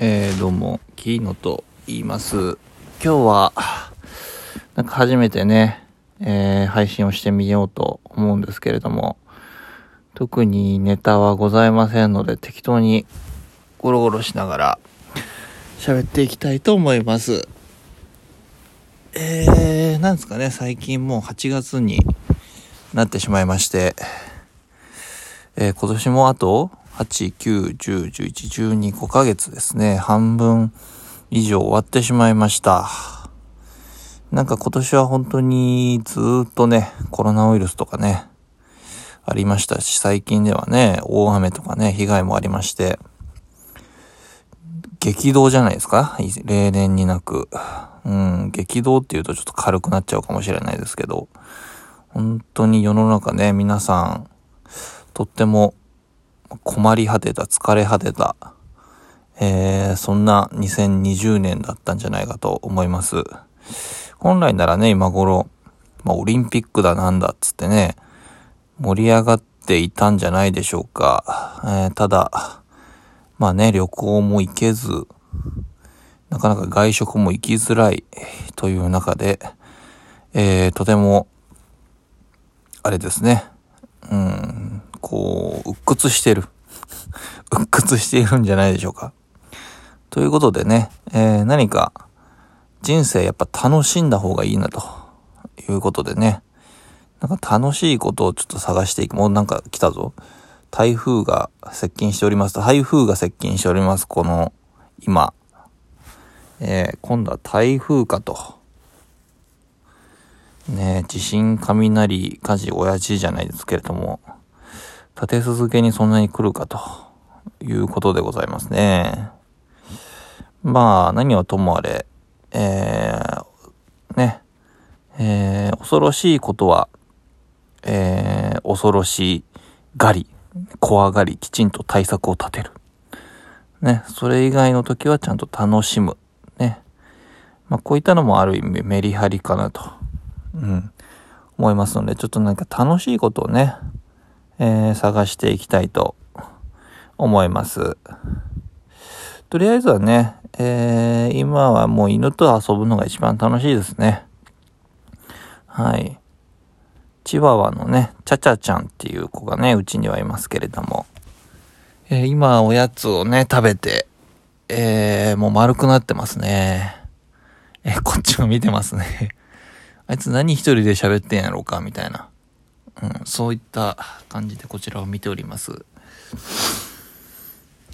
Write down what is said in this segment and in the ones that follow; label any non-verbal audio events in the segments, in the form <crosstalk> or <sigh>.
えー、どうも、キーノと言います。今日は、なんか初めてね、えー、配信をしてみようと思うんですけれども、特にネタはございませんので、適当にゴロゴロしながら喋っていきたいと思います。えー、なんですかね、最近もう8月になってしまいまして、えー、今年もあと8、9、10、11、12、5ヶ月ですね。半分以上終わってしまいました。なんか今年は本当にずっとね、コロナウイルスとかね、ありましたし、最近ではね、大雨とかね、被害もありまして、激動じゃないですか？例年になく。うん、激動って言うとちょっと軽くなっちゃうかもしれないですけど、本当に世の中ね、皆さん、とっても困り果てた、疲れ果てた、えー、そんな2020年だったんじゃないかと思います。本来ならね、今頃、まあ、オリンピックだなんだっつってね、盛り上がっていたんじゃないでしょうか。えー、ただ、まあね、旅行も行けず、なかなか外食も行きづらいという中で、えー、とても、あれですね、うん、こう、鬱屈してる。<laughs> 鬱屈しているんじゃないでしょうか。ということでね、えー、何か人生やっぱ楽しんだ方がいいなということでね、なんか楽しいことをちょっと探していく。もうなんか来たぞ。台風が接近しております、台風が接近しております。この、今。えー、今度は台風かと。ね地震、雷、火事、親父じゃないですけれども、立て続けにそんなに来るかということでございますね。まあ、何はともあれ、えー、ね、えー、恐ろしいことは、えー、恐ろしがり、怖がり、きちんと対策を立てる。ね、それ以外の時はちゃんと楽しむ。ね。まあ、こういったのもある意味メリハリかなと、うん、思いますので、ちょっとなんか楽しいことをね、えー、探していきたいと思います。とりあえずはね、えー、今はもう犬と遊ぶのが一番楽しいですね。はい。チワワのね、チャチャちゃんっていう子がね、うちにはいますけれども、えー、今おやつをね、食べて、えー、もう丸くなってますね。えー、こっちも見てますね。<laughs> あいつ何一人で喋ってんやろうか、みたいな。うん、そういった感じでこちらを見ております。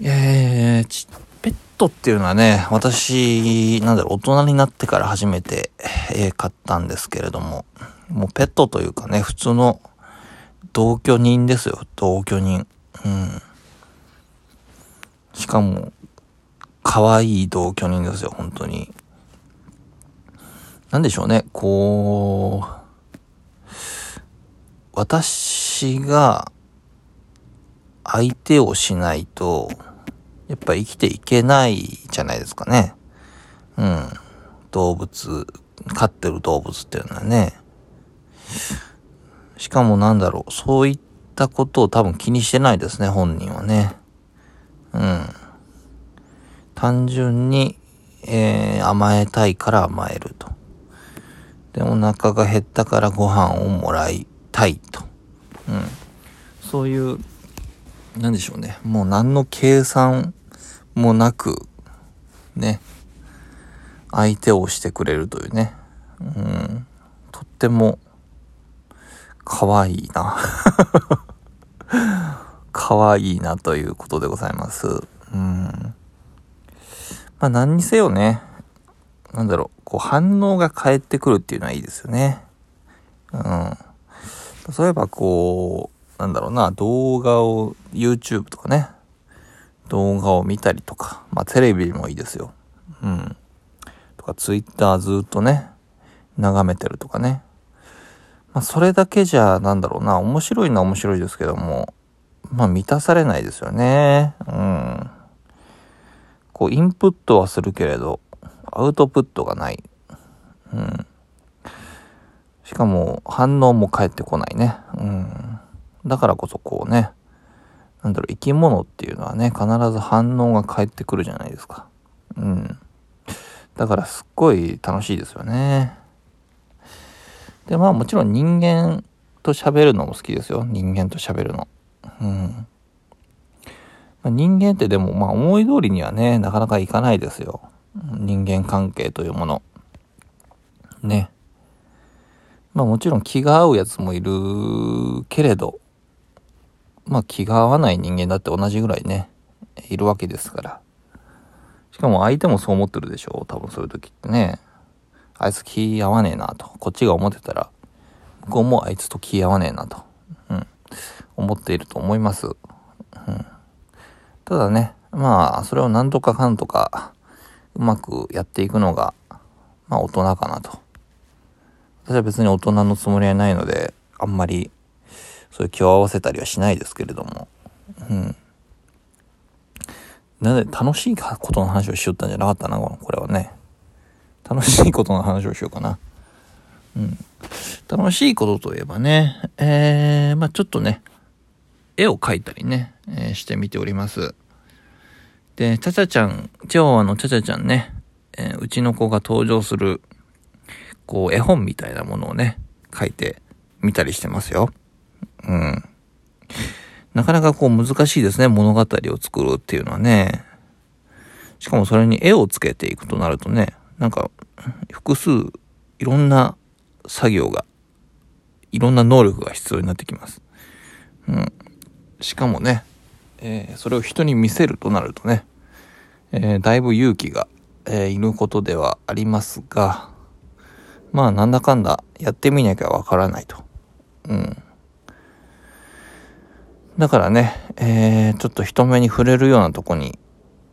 えー、ペットっていうのはね、私、なんだろう、大人になってから初めて、えー、買ったんですけれども、もうペットというかね、普通の同居人ですよ、同居人。うん。しかも、可愛い同居人ですよ、本当に。なんでしょうね、こう、私が相手をしないと、やっぱ生きていけないじゃないですかね。うん。動物、飼ってる動物っていうのはね。しかもなんだろう、そういったことを多分気にしてないですね、本人はね。うん。単純に、えー、甘えたいから甘えると。で、お腹が減ったからご飯をもらいたいと。うん。そういう、なんでしょうね。もう何の計算もなく、ね。相手をしてくれるというね。うん。とっても、可愛いな。<laughs> 可愛いなということでございます。うん。まあ何にせよね、なんだろう、こう反応が返ってくるっていうのはいいですよね。うん。例えばこう、なんだろうな、動画を、YouTube とかね、動画を見たりとか、まあテレビもいいですよ。うん。とか Twitter ずっとね、眺めてるとかね。まあそれだけじゃ、なんだろうな、面白いのは面白いですけども、まあ満たされないですよね。うん。こうインプットはするけれど、アウトプットがない。うん。しかも反応も返ってこないね。うん。だからこそこうね、なんだろう、生き物っていうのはね、必ず反応が返ってくるじゃないですか。うん。だからすっごい楽しいですよね。で、まあもちろん人間と喋るのも好きですよ。人間と喋るの。うん。まあ、人間ってでもまあ思い通りにはね、なかなかいかないですよ。人間関係というもの。ね。まあもちろん気が合うやつもいるけれど、まあ気が合わない人間だって同じぐらいね、いるわけですから。しかも相手もそう思ってるでしょ多分そういう時ってね。あいつ気合わねえなと。こっちが思ってたら、向こうもあいつと気合わねえなと。うん。思っていると思います。うん。ただね、まあ、それを何とかかんとか、うまくやっていくのが、まあ大人かなと。私は別に大人のつもりはないので、あんまり、そういう気を合わせたりはしないですけれども。うん。なんで楽しいことの話をしよったんじゃなかったな、これはね。楽しいことの話をしようかな。うん。楽しいことといえばね、えー、まあちょっとね、絵を描いたりね、えー、してみております。で、ちゃちゃちゃん、チワワのちゃちゃちゃんね、えー、うちの子が登場する、こう、絵本みたいなものをね、描いてみたりしてますよ。うん。なかなかこう難しいですね、物語を作るっていうのはね。しかもそれに絵をつけていくとなるとね、なんか、複数、いろんな作業が、いろんな能力が必要になってきます。うん。しかもね、えー、それを人に見せるとなるとね、えー、だいぶ勇気が、えー、いることではありますが、まあなんだかんだやってみなきゃわからないと。うん。だからね、えー、ちょっと人目に触れるようなとこに、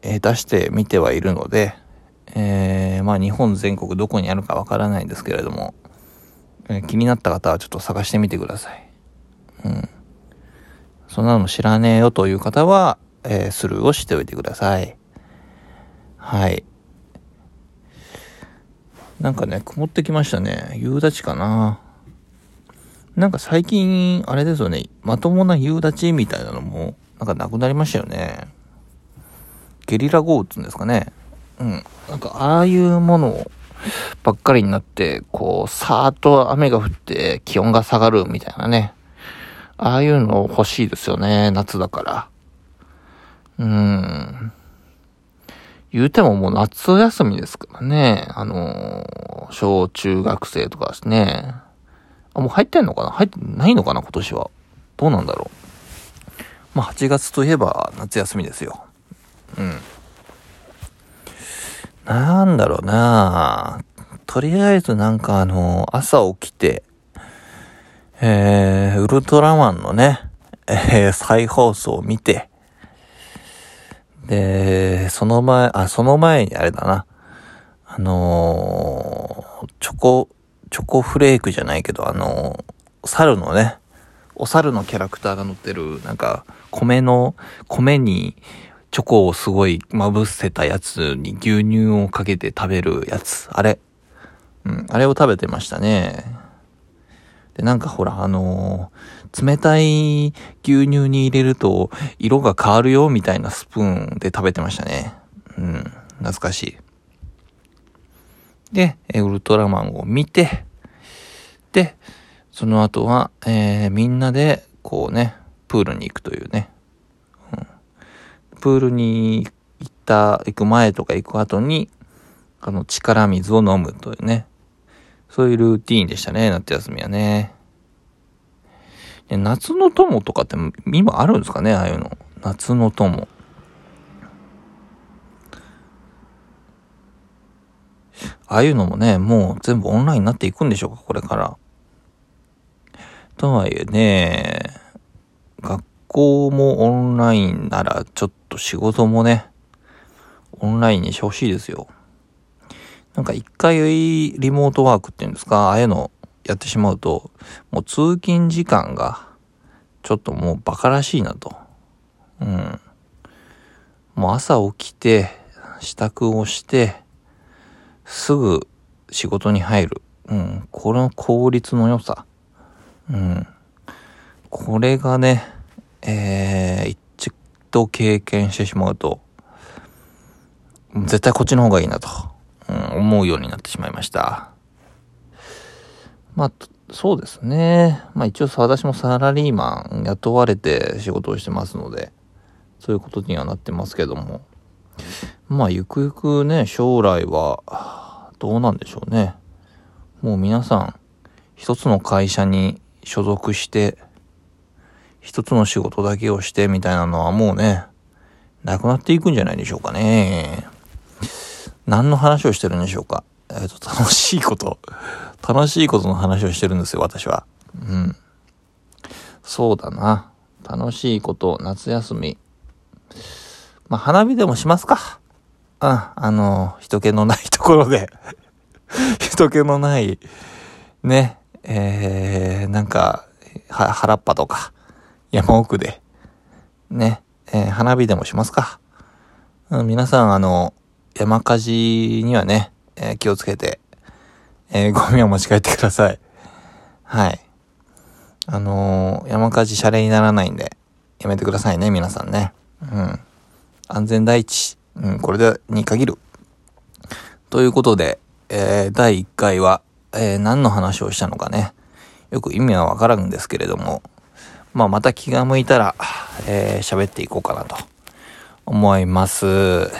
えー、出してみてはいるので、えー、まあ日本全国どこにあるかわからないんですけれども、えー、気になった方はちょっと探してみてください。うん。そんなの知らねえよという方は、えー、スルーをしておいてください。はい。なんかね、曇ってきましたね。夕立かな。なんか最近、あれですよね、まともな夕立みたいなのも、なんかなくなりましたよね。ゲリラ豪雨ってうんですかね。うん。なんか、ああいうものばっかりになって、こう、さーっと雨が降って気温が下がるみたいなね。ああいうの欲しいですよね、夏だから。うーん。言うてももう夏休みですからね。あのー、小中学生とかですね。あ、もう入ってんのかな？入ってないのかな？今年は。どうなんだろう。まあ、8月といえば夏休みですよ。うん。なんだろうなとりあえずなんかあのー、朝起きて、えー、ウルトラマンのね、えー、再放送を見て、で、その前、あ、その前にあれだな、あのー、チョコ、チョコフレークじゃないけど、あの、猿のね、お猿のキャラクターが乗ってる、なんか、米の、米にチョコをすごいまぶせたやつに牛乳をかけて食べるやつ。あれ。うん、あれを食べてましたね。で、なんかほら、あのー、冷たい牛乳に入れると色が変わるよみたいなスプーンで食べてましたね。うん、懐かしい。で、ウルトラマンを見て、で、その後は、えー、みんなで、こうね、プールに行くというね。うん、プールに行った、行く前とか行く後に、あの、力水を飲むというね。そういうルーティーンでしたね、夏休みはね。夏の友とかって今あるんですかね、ああいうの。夏の友。ああいうのもね、もう全部オンラインになっていくんでしょうか、これから。とはいえね、学校もオンラインなら、ちょっと仕事もね、オンラインにしてほしいですよ。なんか一回リモートワークっていうんですか、ああいうのやってしまうと、もう通勤時間が、ちょっともうバカらしいなと。うん。もう朝起きて、支度をして、すぐ仕事に入る。うん。この効率の良さ。うん。これがね、えー、一度経験してしまうと、絶対こっちの方がいいなと、うん、思うようになってしまいました。まあ、そうですね。まあ一応私もサラリーマン雇われて仕事をしてますので、そういうことにはなってますけども。まあゆくゆくね、将来はどうなんでしょうね。もう皆さん、一つの会社に所属して、一つの仕事だけをしてみたいなのはもうね、なくなっていくんじゃないでしょうかね。何の話をしてるんでしょうか？えっ、ー、と、楽しいこと。楽しいことの話をしてるんですよ、私は。うん。そうだな。楽しいこと、夏休み。まあ、花火でもしますか。うん、あの、人気のないところで <laughs> 人気のない、ね、えー、なんか、は、原っぱとか、山奥で、ね、えー、花火でもしますか。うん、皆さん、あの、山火事にはね、えー、気をつけて、えー、ゴミを持ち帰ってください。はい。あのー、山火事謝礼にならないんで、やめてくださいね、皆さんね。うん。安全第一。うん、これで、に限る。ということで、えー、第1回は、えー、何の話をしたのかね。よく意味はわからんんですけれども、まあ、また気が向いたら、えー、喋っていこうかなと思います。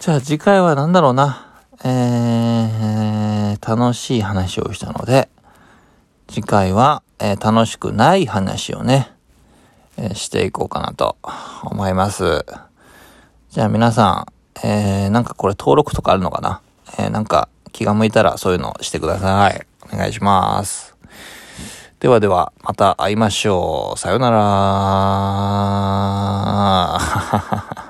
じゃあ次回は何だろうな。えー、楽しい話をしたので、次回は、えー、楽しくない話をね、えー、していこうかなと思います。じゃあ皆さん、えー、なんかこれ登録とかあるのかな？えー、なんか気が向いたらそういうのしてください。お願いします。ではでは、また会いましょう。さよなら。<laughs>